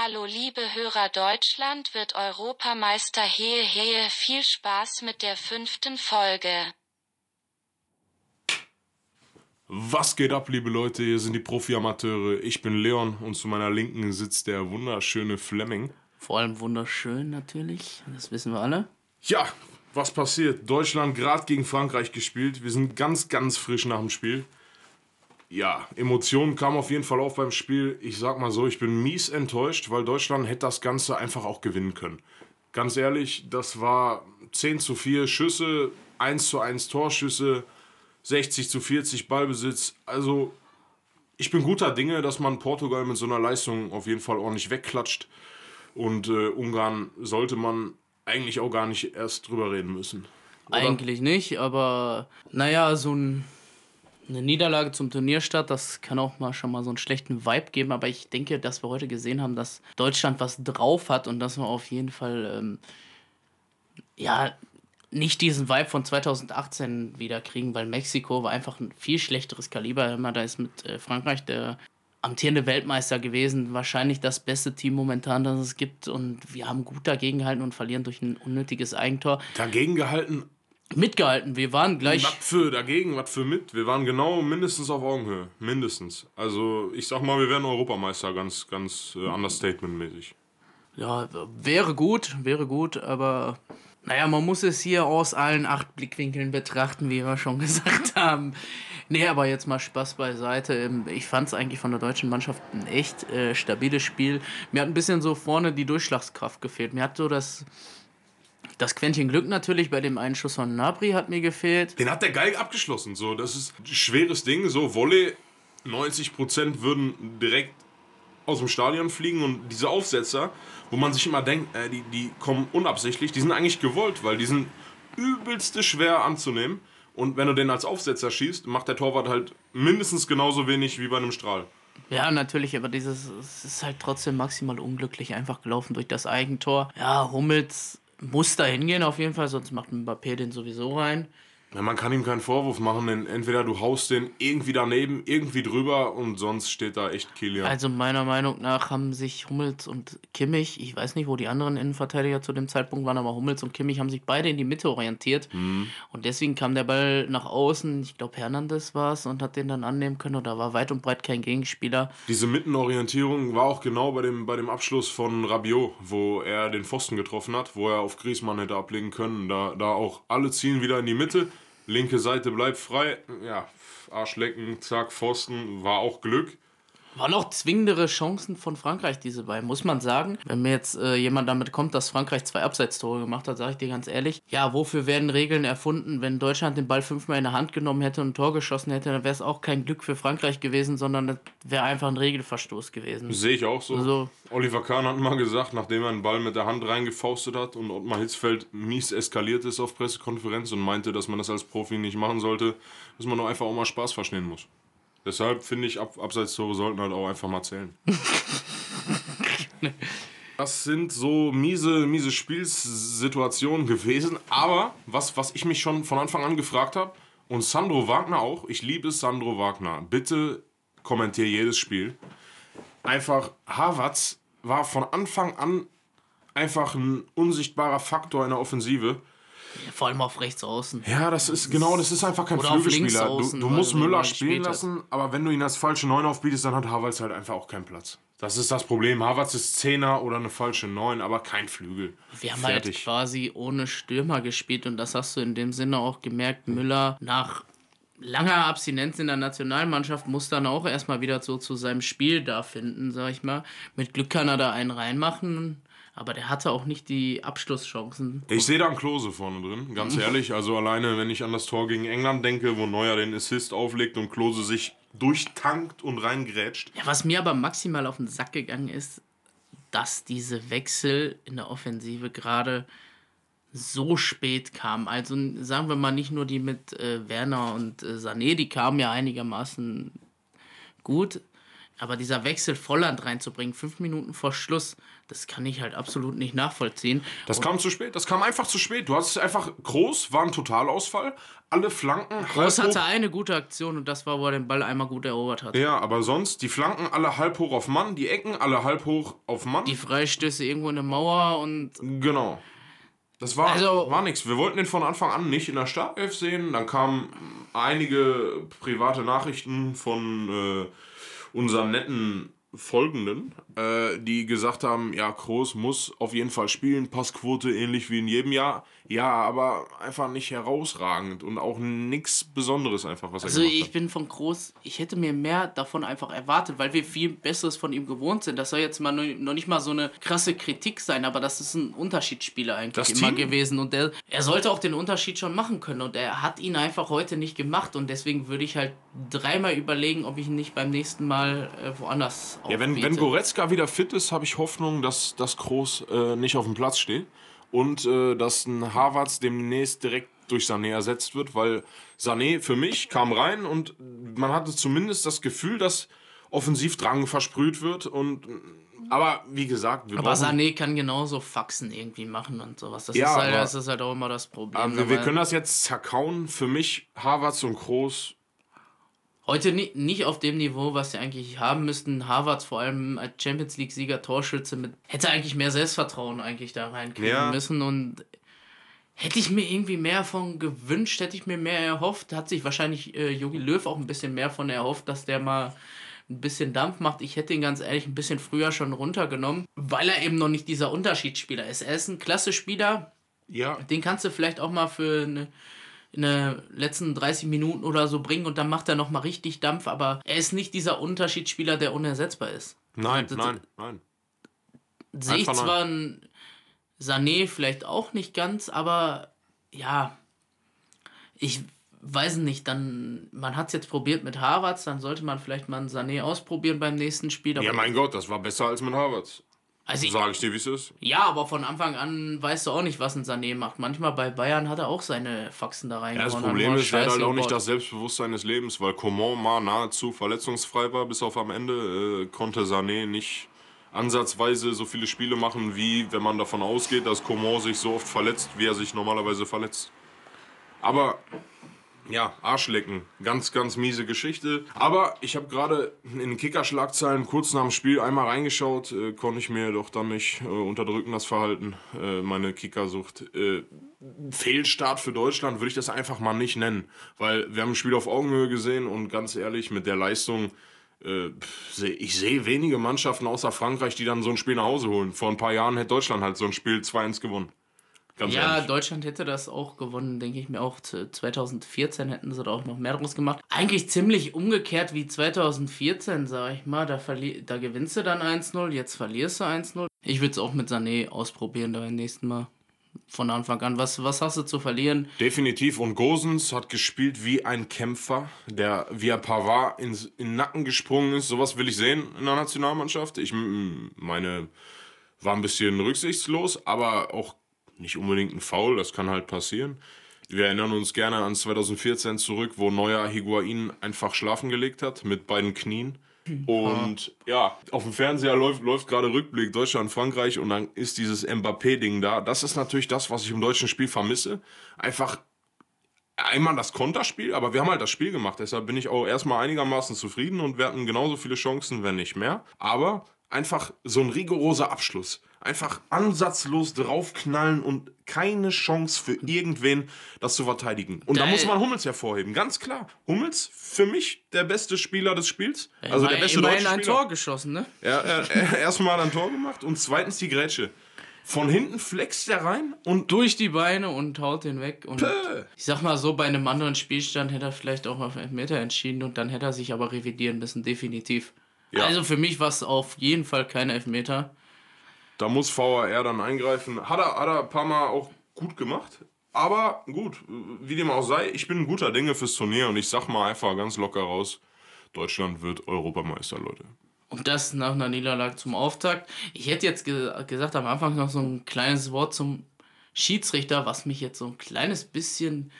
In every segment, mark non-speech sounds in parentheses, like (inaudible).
Hallo liebe Hörer Deutschland wird Europameister hehe hehe viel Spaß mit der fünften Folge. Was geht ab, liebe Leute? Hier sind die Profi-Amateure. Ich bin Leon und zu meiner Linken sitzt der wunderschöne Fleming. Vor allem wunderschön natürlich, das wissen wir alle. Ja, was passiert? Deutschland gerade gegen Frankreich gespielt. Wir sind ganz, ganz frisch nach dem Spiel. Ja, Emotionen kamen auf jeden Fall auf beim Spiel. Ich sag mal so, ich bin mies enttäuscht, weil Deutschland hätte das Ganze einfach auch gewinnen können. Ganz ehrlich, das war 10 zu 4 Schüsse, 1 zu 1 Torschüsse, 60 zu 40 Ballbesitz. Also, ich bin guter Dinge, dass man Portugal mit so einer Leistung auf jeden Fall ordentlich wegklatscht. Und äh, Ungarn sollte man eigentlich auch gar nicht erst drüber reden müssen. Oder? Eigentlich nicht, aber naja, so ein eine Niederlage zum Turnierstart, das kann auch mal schon mal so einen schlechten Vibe geben, aber ich denke, dass wir heute gesehen haben, dass Deutschland was drauf hat und dass wir auf jeden Fall ähm, ja nicht diesen Vibe von 2018 wieder kriegen, weil Mexiko war einfach ein viel schlechteres Kaliber. Immer da ist mit äh, Frankreich der amtierende Weltmeister gewesen, wahrscheinlich das beste Team momentan, das es gibt und wir haben gut dagegen gehalten und verlieren durch ein unnötiges Eigentor. Dagegen gehalten, mitgehalten. Wir waren gleich. Was für dagegen, was für mit. Wir waren genau mindestens auf Augenhöhe. Mindestens. Also, ich sag mal, wir wären Europameister, ganz, ganz äh, understatement-mäßig. Ja, wäre gut, wäre gut, aber naja, man muss es hier aus allen acht Blickwinkeln betrachten, wie wir schon (laughs) gesagt haben. Nee, aber jetzt mal Spaß beiseite. Ähm, ich fand es eigentlich von der deutschen Mannschaft ein echt äh, stabiles Spiel. Mir hat ein bisschen so vorne die Durchschlagskraft gefehlt. Mir hat so das das Quäntchen Glück natürlich bei dem Einschuss von Nabri hat mir gefehlt. Den hat der Geig abgeschlossen. So, das ist ein schweres Ding. So, Wolle, 90% würden direkt aus dem Stadion fliegen und diese Aufsetzer, wo man sich immer denkt, äh, die, die kommen unabsichtlich, die sind eigentlich gewollt, weil die sind übelste schwer anzunehmen. Und wenn du den als Aufsetzer schießt, macht der Torwart halt mindestens genauso wenig wie bei einem Strahl. Ja, natürlich, aber dieses es ist halt trotzdem maximal unglücklich einfach gelaufen durch das Eigentor. Ja, Hummels muss da hingehen auf jeden Fall, sonst macht Mbappé den sowieso rein. Ja, man kann ihm keinen Vorwurf machen, denn entweder du haust den irgendwie daneben, irgendwie drüber und sonst steht da echt Kilian. Also meiner Meinung nach haben sich Hummels und Kimmich, ich weiß nicht, wo die anderen Innenverteidiger zu dem Zeitpunkt waren, aber Hummels und Kimmich haben sich beide in die Mitte orientiert mhm. und deswegen kam der Ball nach außen, ich glaube Hernandez war es und hat den dann annehmen können und da war weit und breit kein Gegenspieler. Diese Mittenorientierung war auch genau bei dem, bei dem Abschluss von Rabiot, wo er den Pfosten getroffen hat, wo er auf Griezmann hätte ablegen können, da, da auch alle ziehen wieder in die Mitte linke Seite bleibt frei. Ja, Arschlecken, zack, Pfosten, war auch Glück. Waren auch zwingendere Chancen von Frankreich, diese beiden, muss man sagen. Wenn mir jetzt äh, jemand damit kommt, dass Frankreich zwei Abseitstore gemacht hat, sage ich dir ganz ehrlich, ja, wofür werden Regeln erfunden? Wenn Deutschland den Ball fünfmal in der Hand genommen hätte und ein Tor geschossen hätte, dann wäre es auch kein Glück für Frankreich gewesen, sondern das wäre einfach ein Regelverstoß gewesen. Sehe ich auch so. Also, Oliver Kahn hat mal gesagt, nachdem er einen Ball mit der Hand reingefaustet hat und Ottmar Hitzfeld mies eskaliert ist auf Pressekonferenz und meinte, dass man das als Profi nicht machen sollte, dass man doch einfach auch mal Spaß verstehen muss. Deshalb finde ich, Ab Abseitstore sollten halt auch einfach mal zählen. (laughs) Das sind so miese, miese Spielsituationen gewesen. Aber was, was ich mich schon von Anfang an gefragt habe, und Sandro Wagner auch, ich liebe Sandro Wagner, bitte kommentiere jedes Spiel. Einfach, Havertz war von Anfang an einfach ein unsichtbarer Faktor in der Offensive. Vor allem auf rechts außen. Ja, das ist genau, das ist einfach kein Flügelspieler. Du, du musst Müller spielen lassen, aber wenn du ihn als falsche Neun aufbietest, dann hat Havertz halt einfach auch keinen Platz. Das ist das Problem. Havertz ist Zehner oder eine falsche Neun, aber kein Flügel. Wir haben halt Fertig. halt quasi ohne Stürmer gespielt und das hast du in dem Sinne auch gemerkt. Müller nach langer Abstinenz in der Nationalmannschaft muss dann auch erstmal wieder so zu seinem Spiel da finden, sag ich mal. Mit Glück kann er da einen reinmachen aber der hatte auch nicht die Abschlusschancen. Ich sehe da einen Klose vorne drin, ganz ehrlich. Also alleine, wenn ich an das Tor gegen England denke, wo Neuer den Assist auflegt und Klose sich durchtankt und reingrätscht. Ja, was mir aber maximal auf den Sack gegangen ist, dass diese Wechsel in der Offensive gerade so spät kamen. Also sagen wir mal nicht nur die mit äh, Werner und äh, Sané, die kamen ja einigermaßen gut. Aber dieser Wechsel Volland reinzubringen, fünf Minuten vor Schluss, das kann ich halt absolut nicht nachvollziehen. Das kam zu spät. Das kam einfach zu spät. Du hattest einfach groß, war ein Totalausfall. Alle Flanken. Groß hatte hoch. eine gute Aktion und das war, wo er den Ball einmal gut erobert hat. Ja, aber sonst die Flanken alle halb hoch auf Mann, die Ecken alle halb hoch auf Mann. Die Freistöße irgendwo in der Mauer und Genau. Das war, Also- war nichts. Wir wollten den von Anfang an nicht in der Startelf sehen. Dann kamen einige private Nachrichten von äh, unseren netten Folgenden, äh, die gesagt haben, ja, Kroos muss auf jeden Fall spielen, Passquote ähnlich wie in jedem Jahr. Ja, aber einfach nicht herausragend und auch nichts Besonderes einfach, was er Also gemacht ich hat. bin von Groß, ich hätte mir mehr davon einfach erwartet, weil wir viel Besseres von ihm gewohnt sind. Das soll jetzt mal noch nicht mal so eine krasse Kritik sein, aber das ist ein Unterschiedsspieler eigentlich Das immer Team- gewesen. Und der, er sollte auch den Unterschied schon machen können. Und er hat ihn einfach heute nicht gemacht. Und deswegen würde ich halt dreimal überlegen, ob ich ihn nicht beim nächsten Mal äh, woanders Ja, wenn, wenn aufbiete. Wieder fit ist, habe ich Hoffnung, dass, dass Kroos äh, nicht auf dem Platz steht und äh, dass ein Havertz demnächst direkt durch Sané ersetzt wird, weil Sané für mich kam rein und man hatte zumindest das Gefühl, dass Offensivdrang versprüht wird und aber wie gesagt, wir aber brauchen, Sané kann genauso Faxen irgendwie machen und sowas. Das, Ja, ist, halt, aber- das ist halt auch immer das Problem. aber wir, wir Aber- können das jetzt zerkauen. Für mich Havertz und Kroos Heute ni nicht auf dem Niveau, was sie eigentlich haben müssten. Harvards vor allem als Champions League-Sieger, Torschütze, mit, hätte eigentlich mehr Selbstvertrauen eigentlich da reinkriegen Ja. müssen. Und hätte ich mir irgendwie mehr von gewünscht, hätte ich mir mehr erhofft. Hat sich wahrscheinlich äh, Jogi Löw auch ein bisschen mehr von erhofft, dass der mal ein bisschen Dampf macht. Ich hätte ihn ganz ehrlich ein bisschen früher schon runtergenommen, weil er eben noch nicht dieser Unterschiedsspieler ist. Er ist ein klasse Spieler, ja, den kannst du vielleicht auch mal für eine, in den letzten 30 Minuten oder so bringen und dann macht er noch mal richtig Dampf, aber er ist nicht dieser Unterschiedsspieler, der unersetzbar ist. nein, Das- nein, nein. Sehe ich zwar ein Sané vielleicht auch nicht ganz, aber ja, ich weiß nicht, dann, man hat es jetzt probiert mit Harvards, dann sollte man vielleicht mal einen Sané ausprobieren beim nächsten Spiel. Ja, mein Gott, das war besser als mit Havertz. Also ich, Sag ich dir, wie es ist. ja, aber von Anfang an weißt du auch nicht, was ein Sané macht. Manchmal bei Bayern hat er auch seine Faxen da Ja, reingehauen. das Problem ist, er hat halt auch nicht gebaut. das Selbstbewusstsein des Lebens, weil Coman mal nahezu verletzungsfrei war, bis auf am Ende äh, konnte Sané nicht ansatzweise so viele Spiele machen, wie wenn man davon ausgeht, dass Coman sich so oft verletzt, wie er sich normalerweise verletzt. Aber ja, Arschlecken. Ganz, ganz miese Geschichte. Aber ich habe gerade in Kicker-Schlagzeilen kurz nach dem Spiel einmal reingeschaut. Äh, konnte ich mir doch dann nicht äh, unterdrücken, das Verhalten, äh, meine Kickersucht. Äh, Fehlstart für Deutschland würde ich das einfach mal nicht nennen. Weil wir haben ein Spiel auf Augenhöhe gesehen und ganz ehrlich, mit der Leistung. äh, Ich sehe wenige Mannschaften außer Frankreich, die dann so ein Spiel nach Hause holen. Vor ein paar Jahren hätte Deutschland halt so ein Spiel 2-1 gewonnen. Ganz Ja, ehrlich. Deutschland hätte das auch gewonnen, denke ich mir auch. Zu- 2014 hätten sie da auch noch mehr draus gemacht. Eigentlich ziemlich umgekehrt wie 2014, sag ich mal. Da, da gewinnst du dann 1-0, jetzt verlierst du 1-0. Ich würde es auch mit Sané ausprobieren da beim nächsten Mal. Von Anfang an. Was, was hast du zu verlieren? Definitiv. Und Gosens hat gespielt wie ein Kämpfer, der via Pavard ins, in den Nacken gesprungen ist. Sowas will ich sehen in der Nationalmannschaft. Ich meine, war ein bisschen rücksichtslos, aber auch nicht unbedingt ein Foul. Das kann halt passieren. Wir erinnern uns gerne an 2014 zurück, wo Neuer Higuain einfach schlafen gelegt hat mit beiden Knien. Und ja, auf dem Fernseher läuft, läuft gerade Rückblick Deutschland, Frankreich und dann ist dieses Mbappé-Ding da. Das ist natürlich das, was ich im deutschen Spiel vermisse. Einfach einmal das Konterspiel, aber wir haben halt das Spiel gemacht. Deshalb bin ich auch erstmal einigermaßen zufrieden und wir hatten genauso viele Chancen, wenn nicht mehr. Aber einfach so ein rigoroser Abschluss. Einfach ansatzlos draufknallen und keine Chance für irgendwen, das zu verteidigen. Und da, Da- muss man Hummels hervorheben, ganz klar. Hummels, für mich der beste Spieler des Spiels. Also der beste deutsche ein Spieler. Tor geschossen, ne? Ja, er, er, erstmal ein Tor gemacht und zweitens die Grätsche. Von hinten flext er rein und Durch die Beine und haut den weg. Und Päh. ich sag mal so, bei einem anderen Spielstand hätte er vielleicht auch auf Elfmeter entschieden und dann hätte er sich aber revidieren müssen, definitiv. Ja. Also für mich war es auf jeden Fall kein Elfmeter. Da muss VAR dann eingreifen. Hat er, hat er ein paar Mal auch gut gemacht. Aber gut, wie dem auch sei, ich bin ein guter Dinge fürs Turnier und ich sag mal einfach ganz locker raus: Deutschland wird Europameister, Leute. Und das nach einer Niederlage zum Auftakt. Ich hätte jetzt ge gesagt, am Anfang noch so ein kleines Wort zum Schiedsrichter, was mich jetzt so ein kleines bisschen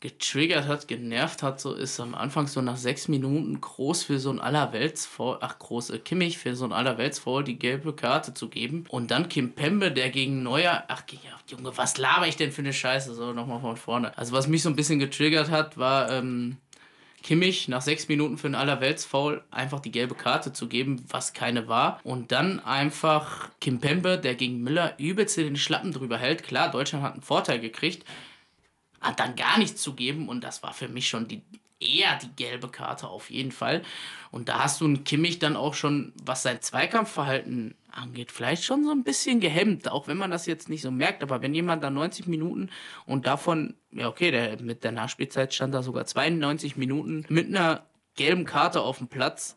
getriggert hat, genervt hat, so ist am Anfang so nach sechs Minuten groß für so ein Allerweltsfoul, ach groß, äh, Kimmich für so ein Allerweltsfoul die gelbe Karte zu geben und dann Kim Pembe, der gegen Neuer, ach Junge, was laber ich denn für eine Scheiße, so nochmal von vorne. Also was mich so ein bisschen getriggert hat, war ähm, Kimmich nach sechs Minuten für ein Allerweltsfoul einfach die gelbe Karte zu geben, was keine war. Und dann einfach Kim Pembe, der gegen Müller übelst den Schlappen drüber hält. Klar, Deutschland hat einen Vorteil gekriegt, hat dann gar nichts zu geben und das war für mich schon die eher die gelbe Karte auf jeden Fall. Und da hast du einen Kimmich dann auch schon, was sein Zweikampfverhalten angeht, vielleicht schon so ein bisschen gehemmt, auch wenn man das jetzt nicht so merkt. Aber wenn jemand da 90 Minuten und davon, ja okay, der mit der Nachspielzeit stand da sogar 92 Minuten mit einer gelben Karte auf dem Platz,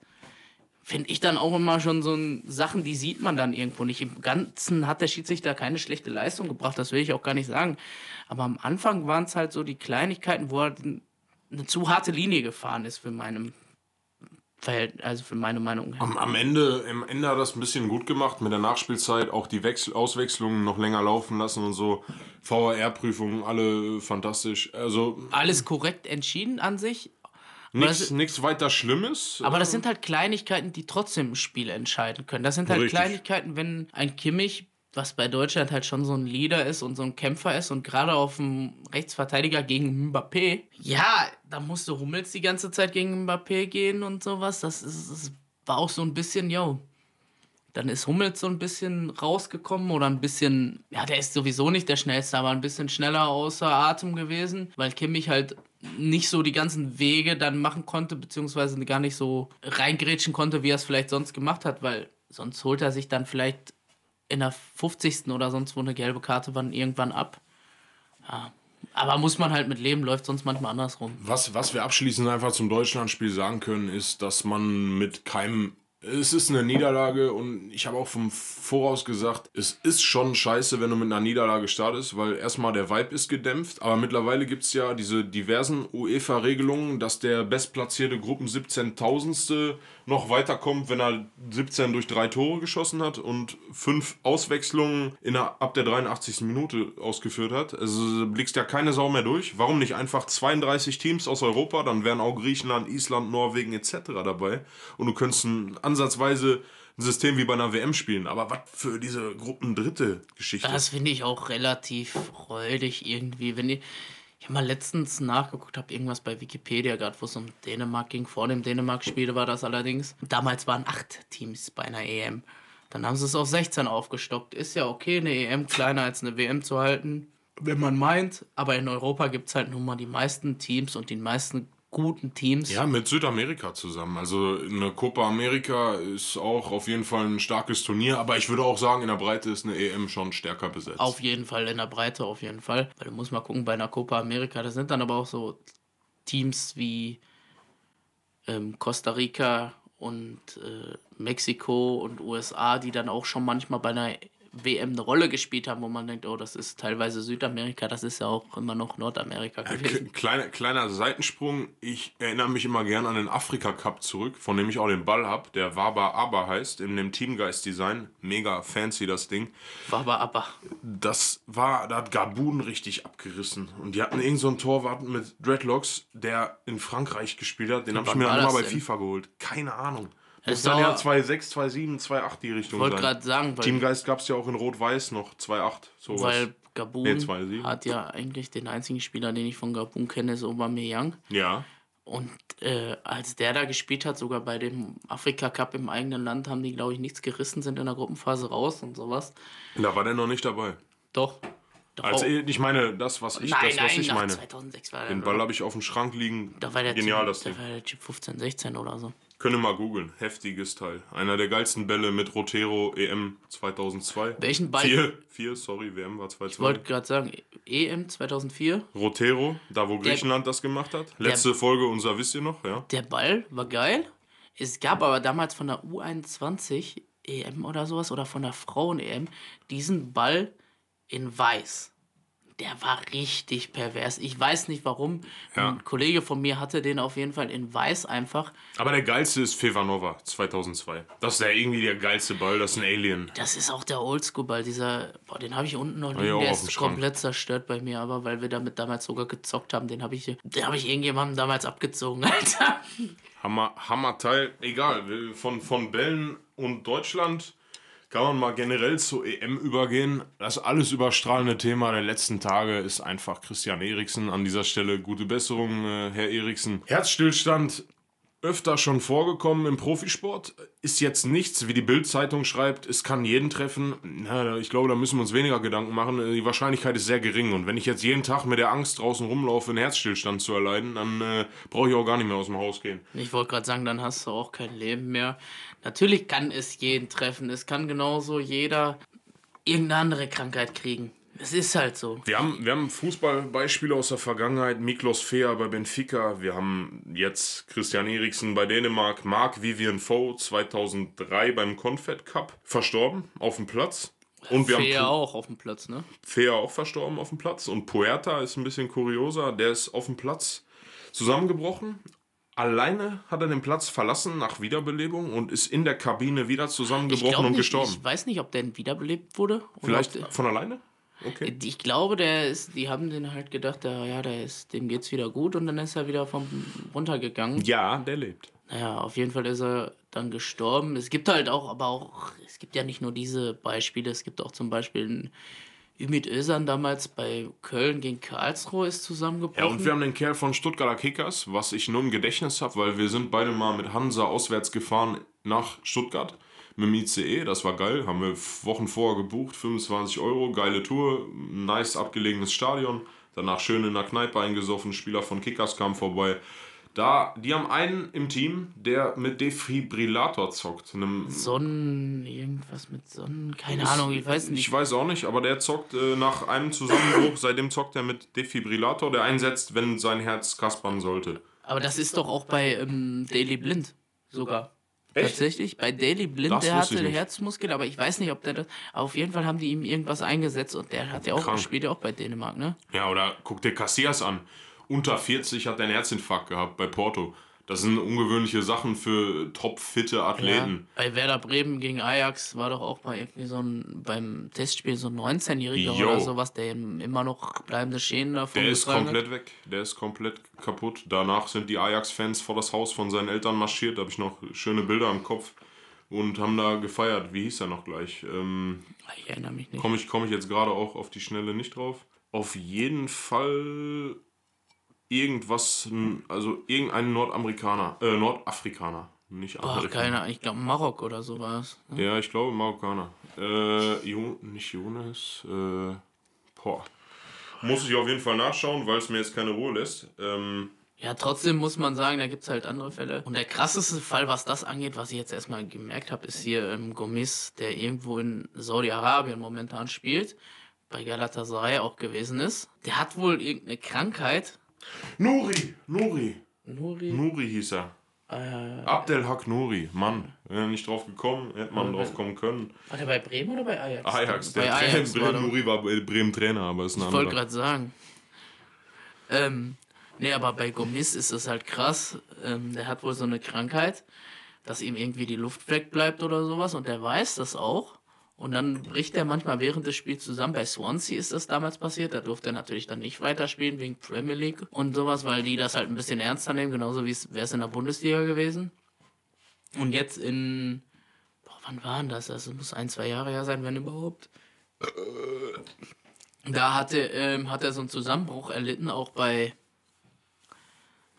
finde ich dann auch immer schon so Sachen, die sieht man dann irgendwo nicht. Im Ganzen hat der Schiedsrichter keine schlechte Leistung gebracht, das will ich auch gar nicht sagen. Aber am Anfang waren es halt so die Kleinigkeiten, wo er eine zu harte Linie gefahren ist für meinem Verhältnis, also für meine Meinung. Am, am, Ende, am Ende hat das ein bisschen gut gemacht mit der Nachspielzeit, auch die Wechsel, Auswechslungen noch länger laufen lassen und so. VAR-Prüfungen, alle fantastisch. Also alles korrekt entschieden an sich. Nichts weiter Schlimmes. Aber das sind halt Kleinigkeiten, die trotzdem ein Spiel entscheiden können. Das sind halt Richtig. Kleinigkeiten, wenn ein Kimmich, was bei Deutschland halt schon so ein Leader ist und so ein Kämpfer ist und gerade auf dem Rechtsverteidiger gegen Mbappé, ja, da musste Hummels die ganze Zeit gegen Mbappé gehen und sowas. Das, ist, das war auch so ein bisschen, yo, dann ist Hummels so ein bisschen rausgekommen oder ein bisschen, ja, der ist sowieso nicht der schnellste, aber ein bisschen schneller außer Atem gewesen, weil Kimmich halt nicht so die ganzen Wege dann machen konnte, beziehungsweise gar nicht so reingrätschen konnte, wie er es vielleicht sonst gemacht hat, weil sonst holt er sich dann vielleicht in der 50. oder sonst wo eine gelbe Karte wann irgendwann ab. Ja. Aber muss man halt mit leben, läuft sonst manchmal andersrum. Was, was wir abschließend einfach zum Deutschlandspiel sagen können, ist, dass man mit keinem es ist eine Niederlage und ich habe auch vom Voraus gesagt, es ist schon scheiße, wenn du mit einer Niederlage startest, weil erstmal der Vibe ist gedämpft, aber mittlerweile gibt es ja diese diversen UEFA-Regelungen, dass der bestplatzierte Gruppen 17.000ste noch weiterkommt, wenn er 17 durch drei Tore geschossen hat und fünf Auswechslungen in der, ab der 83. Minute ausgeführt hat. Also blickst ja keine Sau mehr durch. Warum nicht einfach 32 Teams aus Europa? Dann wären auch Griechenland, Island, Norwegen etc. dabei. Und du könntest ein, ansatzweise ein System wie bei einer WM spielen. Aber was für diese Gruppen dritte Geschichte? Das finde ich auch relativ räudig irgendwie. Wenn die ich habe mal letztens nachgeguckt, habe irgendwas bei Wikipedia gerade, wo es um Dänemark ging. Vor dem Dänemark-Spiel war das allerdings. Damals waren acht Teams bei einer EM. Dann haben sie es auf 16 aufgestockt. Ist ja okay, eine EM kleiner als eine WM zu halten, wenn man meint. Aber in Europa gibt es halt nun mal die meisten Teams und die meisten guten Teams. Ja, mit Südamerika zusammen. Also eine Copa America ist auch auf jeden Fall ein starkes Turnier, aber ich würde auch sagen, in der Breite ist eine EM schon stärker besetzt. Auf jeden Fall, in der Breite auf jeden Fall. Weil du musst mal gucken, bei einer Copa America, da sind dann aber auch so Teams wie ähm, Costa Rica und äh, Mexiko und USA, die dann auch schon manchmal bei einer WM eine Rolle gespielt haben, wo man denkt, oh, das ist teilweise Südamerika, das ist ja auch immer noch Nordamerika gewesen. Äh, kleiner, kleiner Seitensprung, ich erinnere mich immer gerne an den Afrika Cup zurück, von dem ich auch den Ball habe, der Waba Abba heißt, in dem Teamgeist-Design. Mega fancy das Ding. Waba Abba. Das war, da hat Gabun richtig abgerissen. Und die hatten irgend so einen Torwart mit Dreadlocks, der in Frankreich gespielt hat. Den habe ich mir dann immer bei denn? FIFA geholt. Keine Ahnung. Muss dann ja 2,6, 2,7, 2,8 die Richtung wollte gerade sagen, weil Teamgeist gab es ja auch in Rot-Weiß noch, 2,8. Sowas. Weil Gabun nee, hat ja eigentlich den einzigen Spieler, den ich von Gabun kenne, ist Aubameyang. Ja. Und äh, als der da gespielt hat, sogar bei dem Afrika Cup im eigenen Land, haben die, glaube ich, nichts gerissen, sind in der Gruppenphase raus und sowas. Da war der noch nicht dabei. Doch. Also ich meine, das, was ich, nein, das, was nein, ich meine. 2006 war Den Ball habe ich auf dem Schrank liegen. Da war der Genial, Chip, das Ding. Da war der Chip 15, 16 oder so. Könnt ihr mal googeln. Heftiges Teil. Einer der geilsten Bälle mit Rotero EM 2002. Welchen Ball? Vier, vier sorry, WM war 2002. Ich wollte gerade sagen, EM 2004. Rotero, da wo Griechenland der, das gemacht hat. Letzte der, Folge unser, wisst ihr noch, ja? Der Ball war geil. Es gab aber damals von der U21 EM oder sowas oder von der Frauen-EM diesen Ball in weiß der war richtig pervers. Ich weiß nicht warum. Ja. Ein Kollege von mir hatte den auf jeden Fall in weiß einfach. Aber der geilste ist Fevanova 2002. Das ist ja irgendwie der geilste Ball, das ist ein Alien. Das ist auch der Oldschool-Ball, dieser, boah, den habe ich unten noch liegen, auch der ist komplett zerstört bei mir, aber weil wir damit damals sogar gezockt haben, den habe ich, den habe ich irgendjemandem damals abgezogen, (laughs) Alter. Hammer, Hammerteil. Egal, von, von Bällen und Deutschland kann man mal generell zur EM übergehen. Das alles überstrahlende Thema der letzten Tage ist einfach Christian Eriksen. An dieser Stelle gute Besserung, äh, Herr Eriksen. Herzstillstand öfter schon vorgekommen im Profisport. Ist jetzt nichts, wie die Bild-Zeitung schreibt, es kann jeden treffen. Na, ich glaube, da müssen wir uns weniger Gedanken machen. Die Wahrscheinlichkeit ist sehr gering. Und wenn ich jetzt jeden Tag mit der Angst draußen rumlaufe, einen Herzstillstand zu erleiden, dann äh, brauche ich auch gar nicht mehr aus dem Haus gehen. Ich wollte gerade sagen, dann hast du auch kein Leben mehr. Natürlich kann es jeden treffen. Es kann genauso jeder irgendeine andere Krankheit kriegen. Es ist halt so. Wir haben, wir haben Fußballbeispiele aus der Vergangenheit. Miklos Fea bei Benfica. Wir haben jetzt Christian Eriksen bei Dänemark. Marc Vivian Foe 2003 beim Confed Cup verstorben auf dem Platz. Und wir Fair haben auch auf dem Platz, ne? Fea auch verstorben auf dem Platz. Und Puerta ist ein bisschen kurioser. Der ist auf dem Platz zusammengebrochen. Alleine hat er den Platz verlassen nach Wiederbelebung und ist in der Kabine wieder zusammengebrochen glaub und gestorben. Ich weiß nicht, ob der wiederbelebt wurde. oder Vielleicht von alleine? Okay. Ich glaube, der ist, die haben den halt gedacht, der, ja, der ist, dem geht's wieder gut und dann ist er wieder vom runtergegangen. Ja, der lebt. Naja, auf jeden Fall ist er dann gestorben. Es gibt halt auch, aber auch, es gibt ja nicht nur diese Beispiele, es gibt auch zum Beispiel einen Ümit Özan damals bei Köln gegen Karlsruhe ist zusammengebrochen. Ja, und wir haben den Kerl von Stuttgarter Kickers, was ich nur im Gedächtnis habe, weil wir sind beide mal mit Hansa auswärts gefahren nach Stuttgart mit dem ICE. Das war geil, haben wir Wochen vorher gebucht, 25 Euro, geile Tour, nice abgelegenes Stadion. Danach schön in der Kneipe eingesoffen, Spieler von Kickers kam vorbei. Da, die haben einen im Team, der mit Defibrillator zockt. Einem, Sonnen, irgendwas mit Sonnen, keine Ahnung, ich weiß nicht. Ich weiß auch nicht, aber der zockt äh, nach einem Zusammenbruch, seitdem zockt er mit Defibrillator, der einsetzt, wenn sein Herz kaspern sollte. Aber das ist doch auch bei ähm, Daily Blind sogar. Echt? Tatsächlich, bei Daily Blind, Das der hatte. Herzmuskel, aber ich weiß nicht, ob der das. Auf jeden Fall haben die ihm irgendwas eingesetzt und der hat ja auch, Krank. spielt ja auch bei Dänemark, ne? Ja, oder guck dir Casillas an. Unter 40 hat er einen Herzinfarkt gehabt bei Porto. Das sind ungewöhnliche Sachen für topfitte Athleten. Ja, bei Werder Bremen gegen Ajax war doch auch mal irgendwie so ein beim Testspiel so ein 19-Jähriger Jo. oder sowas, der immer noch bleibende Schäden davon Der ist getragen hat. komplett weg. Der ist komplett kaputt. Danach sind die Ajax-Fans vor das Haus von seinen Eltern marschiert. Da habe ich noch schöne Bilder im Kopf. Und haben da gefeiert. Wie hieß er noch gleich? Ähm, Ich erinnere mich nicht. Komme ich, komm ich jetzt gerade auch auf die Schnelle nicht drauf. Auf jeden Fall irgendwas, also irgendein Nordamerikaner, äh, Nordafrikaner, nicht Amerikaner. keine ich glaube Marok oder so war es. Ja, ich glaube Marokkaner. Äh, jo, nicht Jonas, äh, boah. Muss ich auf jeden Fall nachschauen, weil es mir jetzt keine Ruhe lässt. Ähm, Ja, trotzdem muss man sagen, da gibt es halt andere Fälle. Und der krasseste Fall, was das angeht, was ich jetzt erstmal gemerkt habe, ist hier ähm, Gomis, der irgendwo in Saudi-Arabien momentan spielt, bei Galatasaray auch gewesen ist. Der hat wohl irgendeine Krankheit. Nuri, Nuri, Nuri. Nuri hieß er. Äh, Abdelhak Nuri, Mann. Wäre nicht drauf gekommen, hätte man drauf kommen können. war der bei Bremen oder bei Ajax? Ajax, bei der Ajax Trainer, war Bremen, der. Nuri war bei Bremen Trainer, aber ist ein Ich wollte anderer. gerade sagen. Ähm, nee, aber bei Gomis ist es halt krass. Ähm, der hat wohl so eine Krankheit, dass ihm irgendwie die Luft wegbleibt oder sowas und der weiß das auch. Und dann bricht er manchmal während des Spiels zusammen. Bei Swansea ist das damals passiert. Da durfte er natürlich dann nicht weiterspielen wegen Premier League und sowas, weil die das halt ein bisschen ernster nehmen, genauso wie es wäre es in der Bundesliga gewesen. Und jetzt in. Boah, wann waren das? Das muss ein, zwei Jahre her sein, wenn überhaupt. Da hatte, ähm, hat er so einen Zusammenbruch erlitten, auch bei.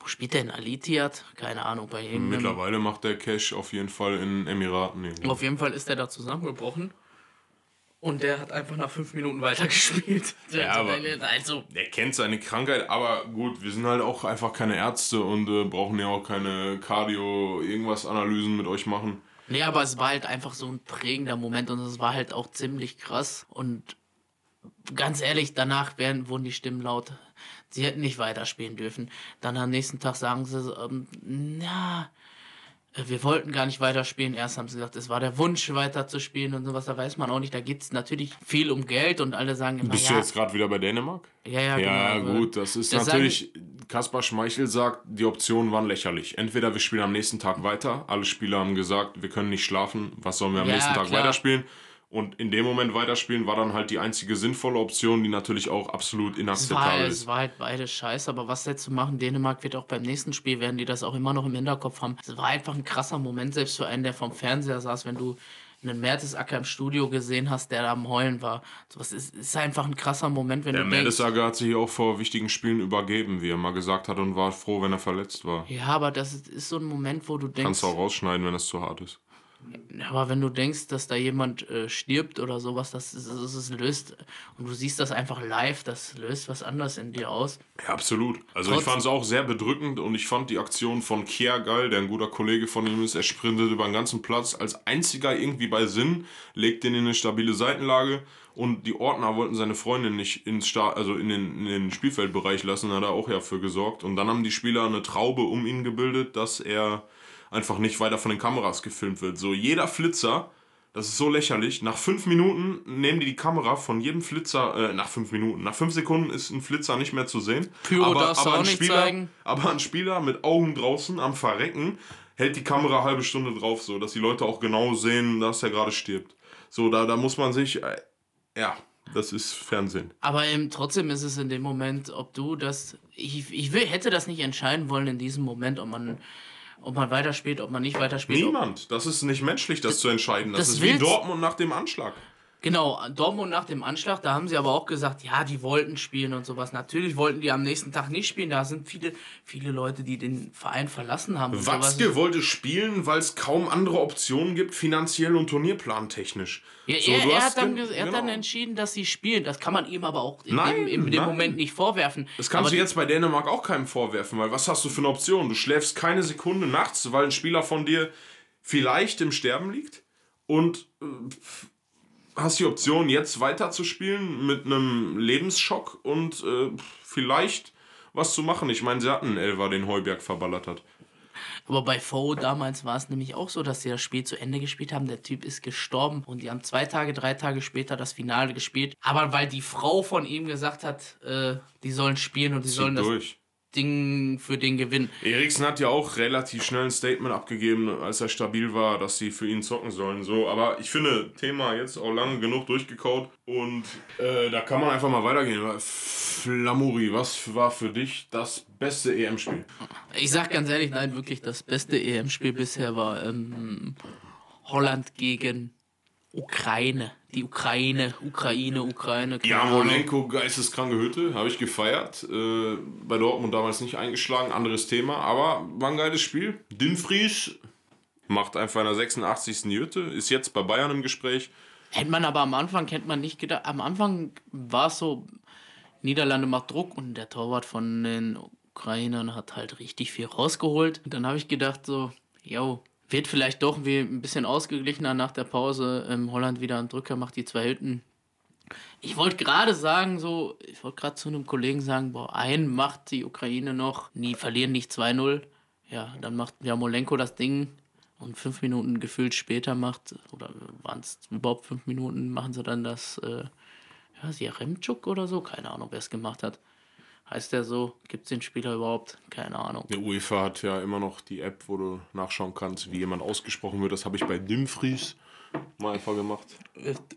Wo spielt der in Alitiat? Keine Ahnung, bei irgendeinem. Mittlerweile macht der Cash auf jeden Fall in Emiraten. irgendwo. Auf jeden Fall ist der da zusammengebrochen. Und der hat einfach nach fünf Minuten weitergespielt. (laughs) Ja, aber- also, Der kennt seine Krankheit, aber gut, wir sind halt auch einfach keine Ärzte und äh, brauchen ja auch keine Cardio-Irgendwas-Analysen mit euch machen. nee, aber es war halt einfach so ein prägender Moment und es war halt auch ziemlich krass. Und ganz ehrlich, danach werden, wurden die Stimmen laut. Sie hätten nicht weiterspielen dürfen. Dann am nächsten Tag sagen sie, so, ähm, na, wir wollten gar nicht weiterspielen. Erst haben sie gesagt, es war der Wunsch, weiterzuspielen und sowas. Da weiß man auch nicht. Da geht es natürlich viel um Geld und alle sagen immer, Bist ja, du jetzt gerade wieder bei Dänemark? ja, ja, Ja, genau. gut, das ist Das natürlich. Kaspar Schmeichel sagt, die Optionen waren lächerlich. Entweder wir spielen am nächsten Tag weiter, alle Spieler haben gesagt, wir können nicht schlafen, was sollen wir am Ja, nächsten Tag klar. weiterspielen? Und in dem Moment weiterspielen war dann halt die einzige sinnvolle Option, die natürlich auch absolut Es inakzeptabel es ist. war halt beides scheiße, aber was jetzt zu machen? Dänemark wird auch beim nächsten Spiel, werden die das auch immer noch im Hinterkopf haben. Es war einfach ein krasser Moment, selbst für einen, der vom Fernseher saß, wenn du einen Mertesacker im Studio gesehen hast, der da am Heulen war. So, es ist, ist einfach ein krasser Moment, wenn Der du denkst. Mertesager hat sich auch vor wichtigen Spielen übergeben, wie er mal gesagt hat, und war froh, wenn er verletzt war. Ja, aber das ist, ist so ein Moment, wo du denkst. Kannst du auch rausschneiden, wenn es zu hart ist. Ja, Aber wenn du denkst, dass da jemand äh, stirbt oder sowas, das, ist- das, ist löst und du siehst das einfach live, das löst was anderes in dir aus. Ja, absolut. Also ich Trotz- fand es auch sehr bedrückend und ich fand die Aktion von Kier geil, der ein guter Kollege von ihm ist. Er sprintet über den ganzen Platz als einziger irgendwie bei Sinn, legt den in eine stabile Seitenlage und die Ordner wollten seine Freundin nicht ins Sta also in den, in den Spielfeldbereich lassen, hat er auch ja für gesorgt. Und dann haben die Spieler eine Traube um ihn gebildet, dass er einfach nicht weiter von den Kameras gefilmt wird. So jeder Flitzer das ist so lächerlich. Nach fünf Minuten nehmen die die Kamera von jedem Flitzer, äh, nach fünf Minuten, nach fünf Sekunden ist ein Flitzer nicht mehr zu sehen. Pyro darfst du auch ein nicht Spieler, zeigen. Aber ein Spieler mit Augen draußen am Verrecken hält die Kamera eine halbe Stunde drauf, so dass die Leute auch genau sehen, dass er gerade stirbt. So, da, da muss man sich, äh, ja, das ist Fernsehen. Aber eben, trotzdem ist es in dem Moment, ob du das. Ich, ich will, hätte das nicht entscheiden wollen in diesem Moment, ob man, ob man weiterspielt, ob man nicht weiterspielt. Niemand. Das ist nicht menschlich, das zu entscheiden. Das, das ist wie Dortmund nach dem Anschlag. Genau, Dortmund nach dem Anschlag, da haben sie aber auch gesagt, ja, die wollten spielen und sowas. Natürlich wollten die am nächsten Tag nicht spielen. Da sind viele, viele Leute, die den Verein verlassen haben. Watzke wollte spielen, weil es kaum andere Optionen gibt, finanziell und turnierplantechnisch. Ja, So, er, er, hat dann, den- ge- er hat dann genau. entschieden, dass sie spielen. Das kann man ihm aber auch in, Nein, dem, in dem nein. Moment nicht vorwerfen. Das kannst aber du jetzt bei Dänemark auch keinem vorwerfen, weil was hast du für eine Option? Du schläfst keine Sekunde nachts, weil ein Spieler von dir vielleicht im Sterben liegt und äh, hast die Option, jetzt weiterzuspielen mit einem Lebensschock und äh, vielleicht was zu machen. Ich meine, sie hatten einen Elfer, den Heuberg verballert hat. Aber bei Foe damals war es nämlich auch so, dass sie das Spiel zu Ende gespielt haben. Der Typ ist gestorben und die haben zwei Tage, drei Tage später das Finale gespielt. Aber weil die Frau von ihm gesagt hat, äh, die sollen spielen und die sollen Zieht das durch. Ding für den gewinnen. Eriksen hat ja auch relativ schnell ein Statement abgegeben, als er stabil war, dass sie für ihn zocken sollen. So, aber ich finde, Thema jetzt auch lange genug durchgekaut und äh, da kann man einfach mal weitergehen. Flamuri, was war für dich das beste EM-Spiel? Ich sag ganz ehrlich, nein, wirklich das beste EM-Spiel bisher war ähm, Holland gegen Ukraine. Die Ukraine, Ukraine, Ukraine. Ja. Molenko, geisteskranke Hütte, habe ich gefeiert. Äh, bei Dortmund damals nicht eingeschlagen, anderes Thema, aber war ein geiles Spiel. Dinfries macht einfach in der 86. Jütte, ist jetzt bei Bayern im Gespräch. Hätte man aber am Anfang, hätte man nicht gedacht, am Anfang war es so, Niederlande macht Druck und der Torwart von den Ukrainern hat halt richtig viel rausgeholt. Und dann habe ich gedacht so, yo, wird vielleicht doch wie ein bisschen ausgeglichener nach der Pause. Ähm, Holland wieder einen Drücker, macht die zwei Hütten. Ich wollte gerade sagen, so, ich wollte gerade zu einem Kollegen sagen, boah, ein macht die Ukraine noch, nie verlieren nicht 2-0. Ja, dann macht Jamolenko das Ding und fünf Minuten gefühlt später macht, oder waren es überhaupt fünf Minuten, machen sie dann das, äh, ja, Jaremczuk oder so, keine Ahnung, wer es gemacht hat. Heißt der so? Gibt es den Spieler überhaupt? Keine Ahnung. Der UEFA hat ja immer noch die App, wo du nachschauen kannst, wie jemand ausgesprochen wird. Das habe ich bei Dimfries mal einfach gemacht.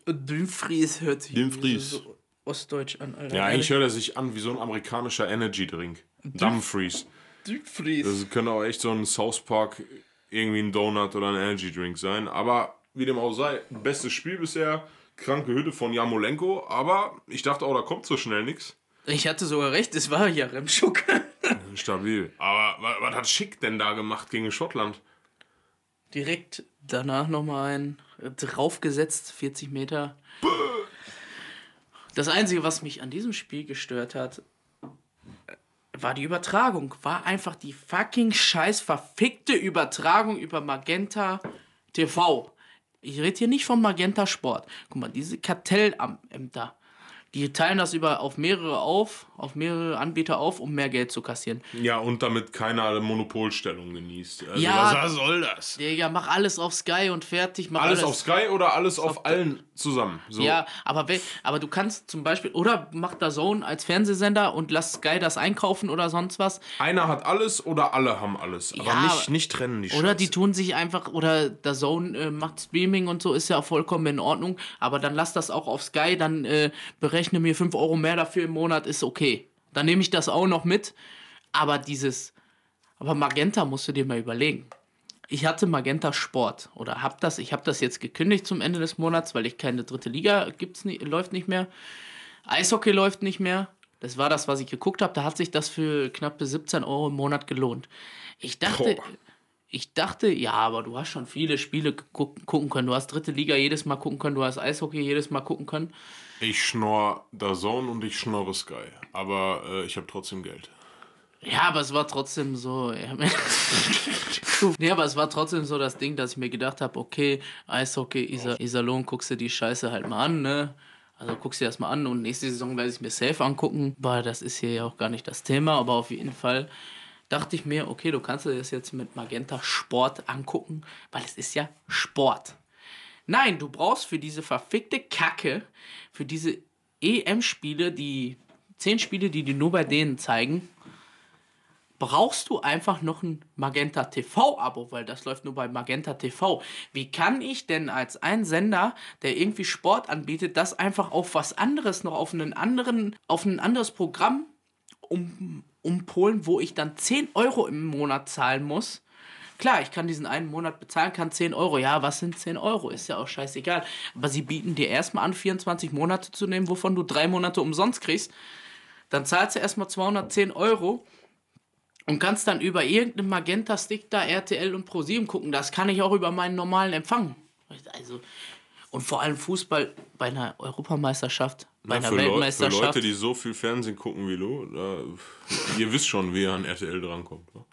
Dumfries hört sich Dumfries. so ostdeutsch an, Alter. Ja, eigentlich hört er sich an wie so ein amerikanischer Energy-Drink. Dumfries. Dumfries. Das könnte auch echt so ein South Park, irgendwie ein Donut oder ein Energy-Drink sein. Aber wie dem auch sei, bestes Spiel bisher. Kranke Hütte von Jamolenko. Aber ich dachte auch, da kommt so schnell nichts. Ich hatte sogar recht, es war Jaremczuk. (laughs) Stabil. Aber was, was hat Schick denn da gemacht gegen Schottland? Direkt danach nochmal ein äh, draufgesetzt, 40 Meter. Das Einzige, was mich an diesem Spiel gestört hat, äh, war die Übertragung. War einfach die fucking scheiß verfickte Übertragung über Magenta TV. Ich rede hier nicht von Magenta Sport. Guck mal, diese Kartellämter, Die teilen das über auf mehrere auf, auf mehrere Anbieter auf, um mehr Geld zu kassieren. Ja, und damit keiner Monopolstellung genießt. Also, Ja. Was soll das? Digga, mach alles auf Sky und fertig. Mach Alles alles, auf Sky oder alles auf allen zusammen? So. Ja, aber, aber du kannst zum Beispiel, oder mach da Zone als Fernsehsender und lass Sky das einkaufen oder sonst was. Einer hat alles oder alle haben alles. Aber Ja, nicht, nicht trennen die Oder Scheiße. die tun sich einfach, oder der Zone äh, macht Streaming und so, ist ja vollkommen in Ordnung. Aber dann lass das auch auf Sky, dann äh, berechne mir 5 Euro mehr dafür im Monat, ist okay. Dann nehme ich das auch noch mit. Aber dieses, aber Magenta musst du dir mal überlegen. Ich hatte Magenta Sport oder hab das, ich habe das jetzt gekündigt zum Ende des Monats, weil ich keine dritte Liga gibt's nicht, läuft nicht mehr. Eishockey läuft nicht mehr. Das war das, was ich geguckt habe. Da hat sich das für knappe 17 Euro im Monat gelohnt. Ich dachte, Boah. Ich dachte, ja, aber du hast schon viele Spiele gucken, können. Du hast dritte Liga jedes Mal gucken können, du hast Eishockey jedes Mal gucken können. Ich schnorr Zone und ich schnorre Sky. Aber äh, ich habe trotzdem Geld. Ja, aber es war trotzdem so. Ja, (laughs) nee, aber es war trotzdem so das Ding, dass ich mir gedacht habe, okay, Eishockey, Isa, Iserlohn, guckst du die Scheiße halt mal an, ne? Also guckst du dir das mal an und nächste Saison werde ich mir safe angucken, weil das ist hier ja auch gar nicht das Thema, aber auf jeden Fall dachte ich mir, okay, du kannst dir das jetzt mit Magenta Sport angucken, weil es ist ja Sport. Nein, du brauchst für diese verfickte Kacke, für diese EM-Spiele, die zehn Spiele, die die nur bei denen zeigen, brauchst du einfach noch ein Magenta TV-Abo, weil das läuft nur bei Magenta TV. Wie kann ich denn als ein Sender, der irgendwie Sport anbietet, das einfach auf was anderes noch, auf einen anderen, auf ein anderes Programm um, umpolen, wo ich dann 10 Euro im Monat zahlen muss? Klar, ich kann diesen einen Monat bezahlen, kann 10 Euro. Ja, was sind 10 Euro? Ist ja auch scheißegal. Aber sie bieten dir erstmal an, 24 Monate zu nehmen, wovon du drei Monate umsonst kriegst. Dann zahlst du erstmal 210 Euro und kannst dann über irgendeinen Magenta-Stick da RTL und ProSieben gucken. Das kann ich auch über meinen normalen Empfang. Also, und vor allem Fußball bei einer Europameisterschaft, bei einer für, Leu für Weltmeisterschaft. Leute, die so viel Fernsehen gucken wie du, da, (laughs) ihr wisst schon, wie ihr an RTL drankommt. Ne?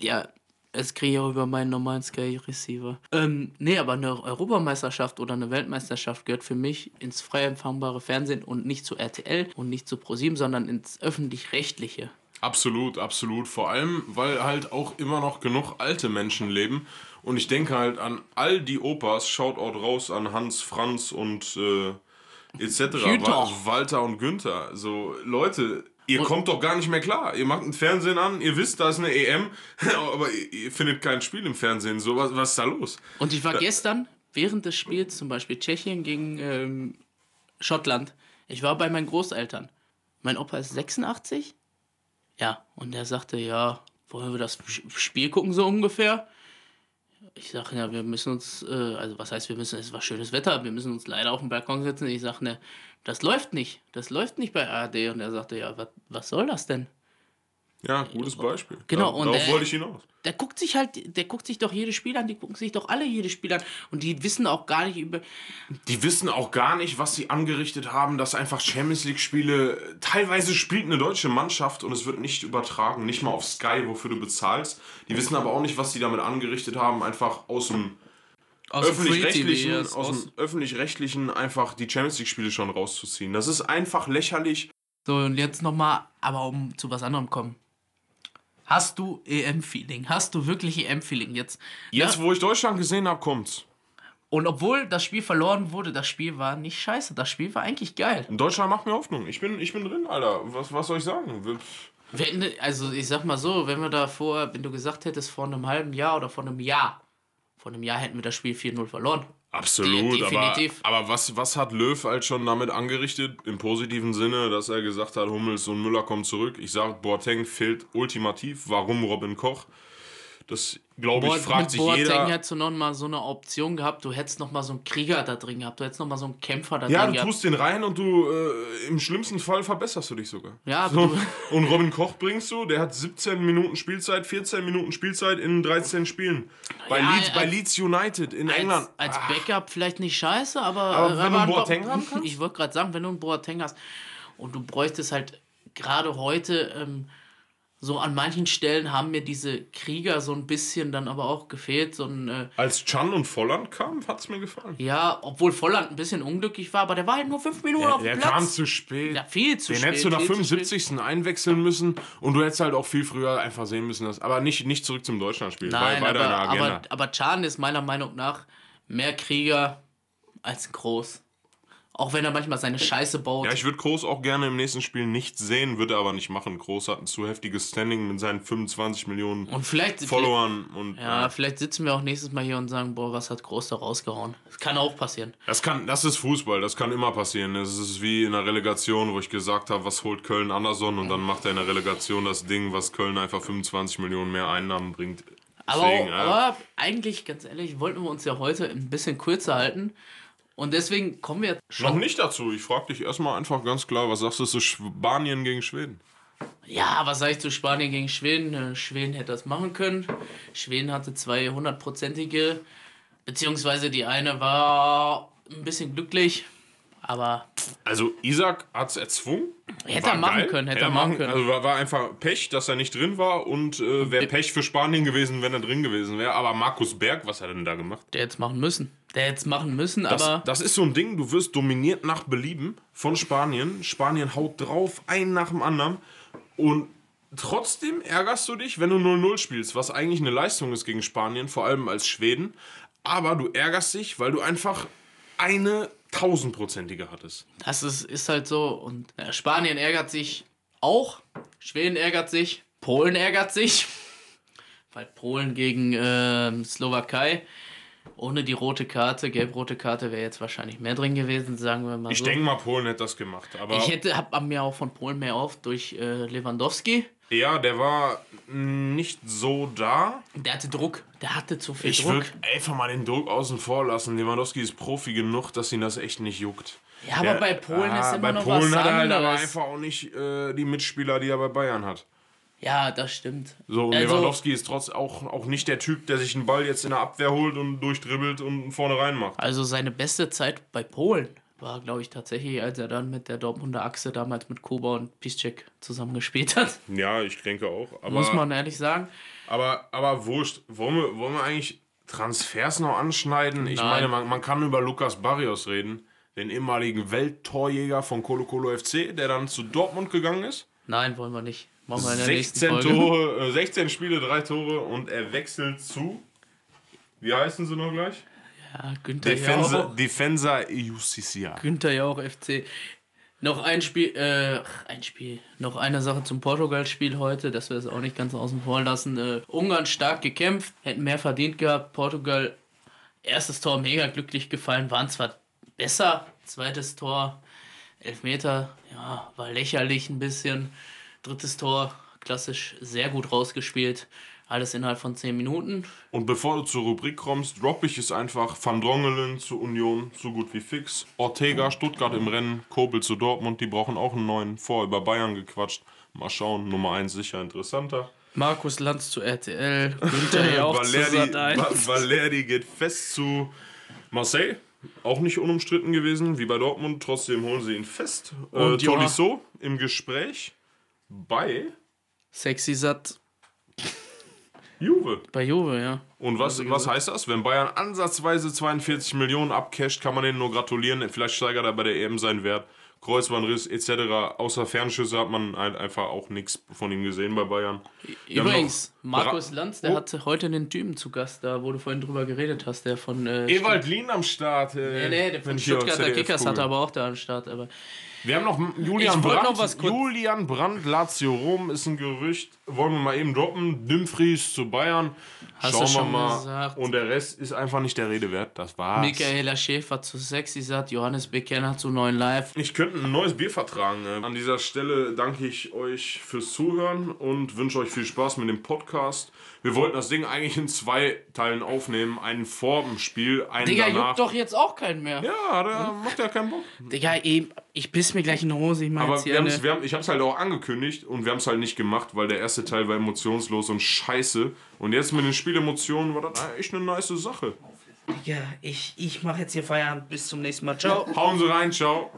Ja, das kriege ich auch über meinen normalen Sky Receiver. Ähm, nee, aber eine Europameisterschaft oder eine Weltmeisterschaft gehört für mich ins frei empfangbare Fernsehen und nicht zu RTL und nicht zu ProSieben, sondern ins öffentlich-rechtliche. Absolut, absolut. Vor allem, weil halt auch immer noch genug alte Menschen leben. Und ich denke halt an all die Opas, Shoutout raus an Hans, Franz und äh, etc. Wa- Walter und Günther. So, Leute, ihr kommt doch gar nicht mehr klar. Ihr macht ein Fernsehen an, ihr wisst, da ist eine EM, (laughs) aber ihr, ihr findet kein Spiel im Fernsehen. So, was, was ist da los? Und ich war gestern während des Spiels, zum Beispiel Tschechien gegen ähm, Schottland, ich war bei meinen Großeltern. Mein Opa ist 86? Ja, und er sagte, ja, wollen wir das Spiel gucken so ungefähr? Ich sage, ja, wir müssen uns, äh, also was heißt, wir müssen, es war schönes Wetter, wir müssen uns leider auf den Balkon setzen. Ich sage, ne, das läuft nicht, das läuft nicht bei ARD. Und er sagte, ja, was, soll das denn? Ja, gutes Beispiel. Genau, Da- und, Darauf äh, wollte ich hinaus. Der guckt sich halt, der guckt sich doch jedes Spiel an, die gucken sich doch alle jedes Spiel an. Und die wissen auch gar nicht über, Die wissen auch gar nicht, was sie angerichtet haben, dass einfach Champions League-Spiele. Teilweise spielt eine deutsche Mannschaft und es wird nicht übertragen, nicht mal auf Sky, wofür du bezahlst. Die wissen aber auch nicht, was sie damit angerichtet haben, einfach aus dem öffentlich-rechtlichen, aus dem öffentlich-rechtlichen einfach die Champions League-Spiele schon rauszuziehen. Das ist einfach lächerlich. So, und jetzt nochmal, aber um zu was anderem kommen. Hast du EM-Feeling? Hast du wirklich EM-Feeling jetzt? Jetzt, Ja, wo ich Deutschland gesehen habe, kommt's. und obwohl das Spiel verloren wurde, das Spiel war nicht scheiße. Das Spiel war eigentlich geil. Deutschland macht mir Hoffnung. Ich bin, ich bin drin, Alter. Was, was soll ich sagen? Wenn, also ich sag mal so, wenn wir da vor, wenn du gesagt hättest, vor einem halben Jahr oder vor einem Jahr, vor einem Jahr hätten wir das Spiel 4-0 verloren. Absolut, De- aber, aber was, was hat Löw halt schon damit angerichtet? Im positiven Sinne, dass er gesagt hat, Hummels und Müller kommen zurück. Ich sage, Boateng fehlt ultimativ. Warum Robin Koch? Das, glaube ich, Boat- fragt sich Boateng jeder. hättest du noch mal so eine Option gehabt, du hättest noch mal so einen Krieger da drin gehabt, du hättest noch mal so einen Kämpfer da Ja, drin du gehabt. tust den rein und du äh, im schlimmsten Fall verbesserst du dich sogar. Ja, so. du- (laughs) Und Robin Koch bringst du, der hat 17 Minuten Spielzeit, 14 Minuten Spielzeit in 13 Spielen. Bei, Ja, Leeds, bei als- Leeds United in England. Als, als Backup vielleicht nicht scheiße, aber. Aber wenn du einen Boateng haben (laughs) kannst? Ich wollte gerade sagen, wenn du einen Boateng hast und du bräuchtest halt gerade heute ähm, so an manchen Stellen haben mir diese Krieger so ein bisschen dann aber auch gefehlt. So ein, äh, Als Chan und Volland kamen, hat es mir gefallen. ja, obwohl Volland ein bisschen unglücklich war, aber der war halt nur fünf Minuten auf dem Der Platz. kam zu spät. ja, viel zu Den spät. hättest du nach viel zu 75. einwechseln müssen und du hättest halt auch viel früher einfach sehen müssen, dass, aber nicht, nicht zurück zum Deutschlandspiel. Nein, der aber, aber, aber Chan ist meiner Meinung nach mehr Krieger als Groß. Auch wenn er manchmal seine Scheiße baut. ja, ich würde Groß auch gerne im nächsten Spiel nicht sehen, würde er aber nicht machen. Groß hat ein zu heftiges Standing mit seinen 25 Millionen und vielleicht, Followern und ja, ja. vielleicht sitzen wir auch nächstes Mal hier und sagen, boah, was hat Groß da rausgehauen. Das kann auch passieren. Das kann, das ist Fußball, das kann immer passieren. Es ist wie in der Relegation, wo ich gesagt habe, was holt Köln Anderson und dann macht er in der Relegation das Ding, was Köln einfach 25 Millionen mehr Einnahmen bringt. Aber, Deswegen, auch, ja. aber eigentlich, ganz ehrlich, wollten wir uns ja heute ein bisschen kürzer halten. Und deswegen kommen wir Noch schon. nicht dazu. Ich frage dich erstmal einfach ganz klar, was sagst du zu Spanien gegen Schweden? Ja, was sage ich zu Spanien gegen Schweden? Äh, Schweden hätte das machen können. Schweden hatte zwei hundertprozentige, beziehungsweise die eine war ein bisschen glücklich, aber Also Isaac hat es erzwungen. Hätte er machen geil. können, hätte er machen können. Also war, war einfach Pech, dass er nicht drin war und äh, wäre Pech für Spanien gewesen, wenn er drin gewesen wäre. Aber Markus Berg, was hat er denn da gemacht? der hätte es machen müssen. Der hätte es machen müssen, Das, aber das ist so ein Ding, du wirst dominiert nach Belieben von Spanien. Spanien haut drauf, einen nach dem anderen. Und trotzdem ärgerst du dich, wenn du 0-0 spielst, was eigentlich eine Leistung ist gegen Spanien, vor allem als Schweden. Aber du ärgerst dich, weil du einfach eine tausendprozentige hattest. das ist, ist halt so. Und äh, Spanien ärgert sich auch, Schweden ärgert sich, Polen ärgert sich, (laughs) weil Polen gegen ähm, Slowakei ohne die rote Karte, gelb-rote Karte wäre jetzt wahrscheinlich mehr drin gewesen, sagen wir mal Ich so. denke mal, Polen hätte das gemacht. Aber Ich hätte, hab mir auch von Polen mehr auf durch äh, Lewandowski. Ja, der war nicht so da. Der hatte Druck, der hatte zu viel Ich Druck. würde einfach mal den Druck außen vor lassen. Lewandowski ist Profi genug, dass ihn das echt nicht juckt. Ja, aber bei Polen ist immer bei noch Polen was hat er halt anderes. einfach auch nicht äh, die Mitspieler, die er bei Bayern hat. Ja, das stimmt. So, und Also- Lewandowski ist trotz auch, auch nicht der Typ, der sich einen Ball jetzt in der Abwehr holt und durchdribbelt und vorne reinmacht. Also seine beste Zeit bei Polen war, glaube ich, tatsächlich, als er dann mit der Dortmunder Achse damals mit Kuba und Piszczek zusammengespielt hat. Ja, ich denke auch. Aber, Muss man ehrlich sagen. aber, aber wurscht. Wollen wir, wollen wir eigentlich Transfers noch anschneiden? Ich Nein. meine, man, man kann über Lukas Barrios reden, den ehemaligen Welttorjäger von Colo Colo FC, der dann zu Dortmund gegangen ist. Nein, wollen wir nicht. Machen wir in der nächsten 16 Folge. Tore, äh, 16 Spiele, 3 Tore und er wechselt zu. Wie heißen sie noch gleich? Ja, Günther Defensa, Jauch. Defensa Justicia. Günther Jauch FC. Noch ein Spiel, äh, ein Spiel, noch eine Sache zum Portugal-Spiel heute, dass wir es auch nicht ganz außen vor lassen. Äh, Ungarn stark gekämpft, hätten mehr verdient gehabt. Portugal, erstes Tor mega glücklich gefallen, waren zwar besser, zweites Tor, Elfmeter, ja, war lächerlich ein bisschen. Drittes Tor, klassisch sehr gut rausgespielt. Alles innerhalb von 10 Minuten. Und bevor du zur Rubrik kommst, droppe ich es einfach. Van Drongelen zu Union, so gut wie fix. Ortega, Stuttgart im Rennen. Kobel zu Dortmund, die brauchen auch einen neuen. Vor über Bayern gequatscht. Mal schauen, Nummer 1 sicher interessanter. Markus Lanz zu RTL, (laughs) Günther Jauch zu Valerdi, Sat1. Va- Valerdi geht fest zu Marseille. Auch nicht unumstritten gewesen, wie bei Dortmund. Trotzdem holen sie ihn fest. Äh, Und Johann- Tolisso im Gespräch bei Sexy satt Juve. bei Juve, ja. Und was, was heißt das? Wenn Bayern ansatzweise 42 Millionen abcasht, kann man denen nur gratulieren. Vielleicht steigert er bei der EM seinen Wert. Kreuzbandriss etc. Außer Fernschüsse hat man halt einfach auch nichts von ihm gesehen bei Bayern. Wir Übrigens, Markus Lanz, der Oh. hat heute einen Typen zu Gast, da wo du vorhin drüber geredet hast, der von äh, Ewald Lien am Start. Äh, Nee, nee, der von Stuttgarter Kickers hat er aber auch da am Start. Aber Wir haben noch Julian Brandt. noch was Julian Brandt, Lazio Rom ist ein Gerücht. Wollen wir mal eben droppen. Dumfries zu Bayern. Hast Schauen wir mal. gesagt. Und der Rest ist einfach nicht der Rede wert. Das war's. Michaela Schäfer zu Sexy satt, Johannes Bekenner zu neuen Live. Ich könnte ein neues Bier vertragen. Äh, An dieser Stelle danke ich euch fürs Zuhören und wünsche euch viel Spaß mit dem Podcast. Wir wollten das Ding eigentlich in zwei Teilen aufnehmen. Einen vor dem Spiel, einen Digga, danach. juckt doch jetzt auch keinen mehr. Ja, der macht ja keinen Bock. Digga, ey, ich biss mir gleich in die Hose. Ich mach Aber wir eine... haben's, wir haben, ich habe es halt auch angekündigt und wir haben es halt nicht gemacht, weil der erste Teil war emotionslos und scheiße. Und jetzt mit den Spielemotionen war das echt eine nice Sache. Digga, ich, ich mach jetzt hier Feierabend. Bis zum nächsten Mal. Ciao. Hauen Sie rein, ciao.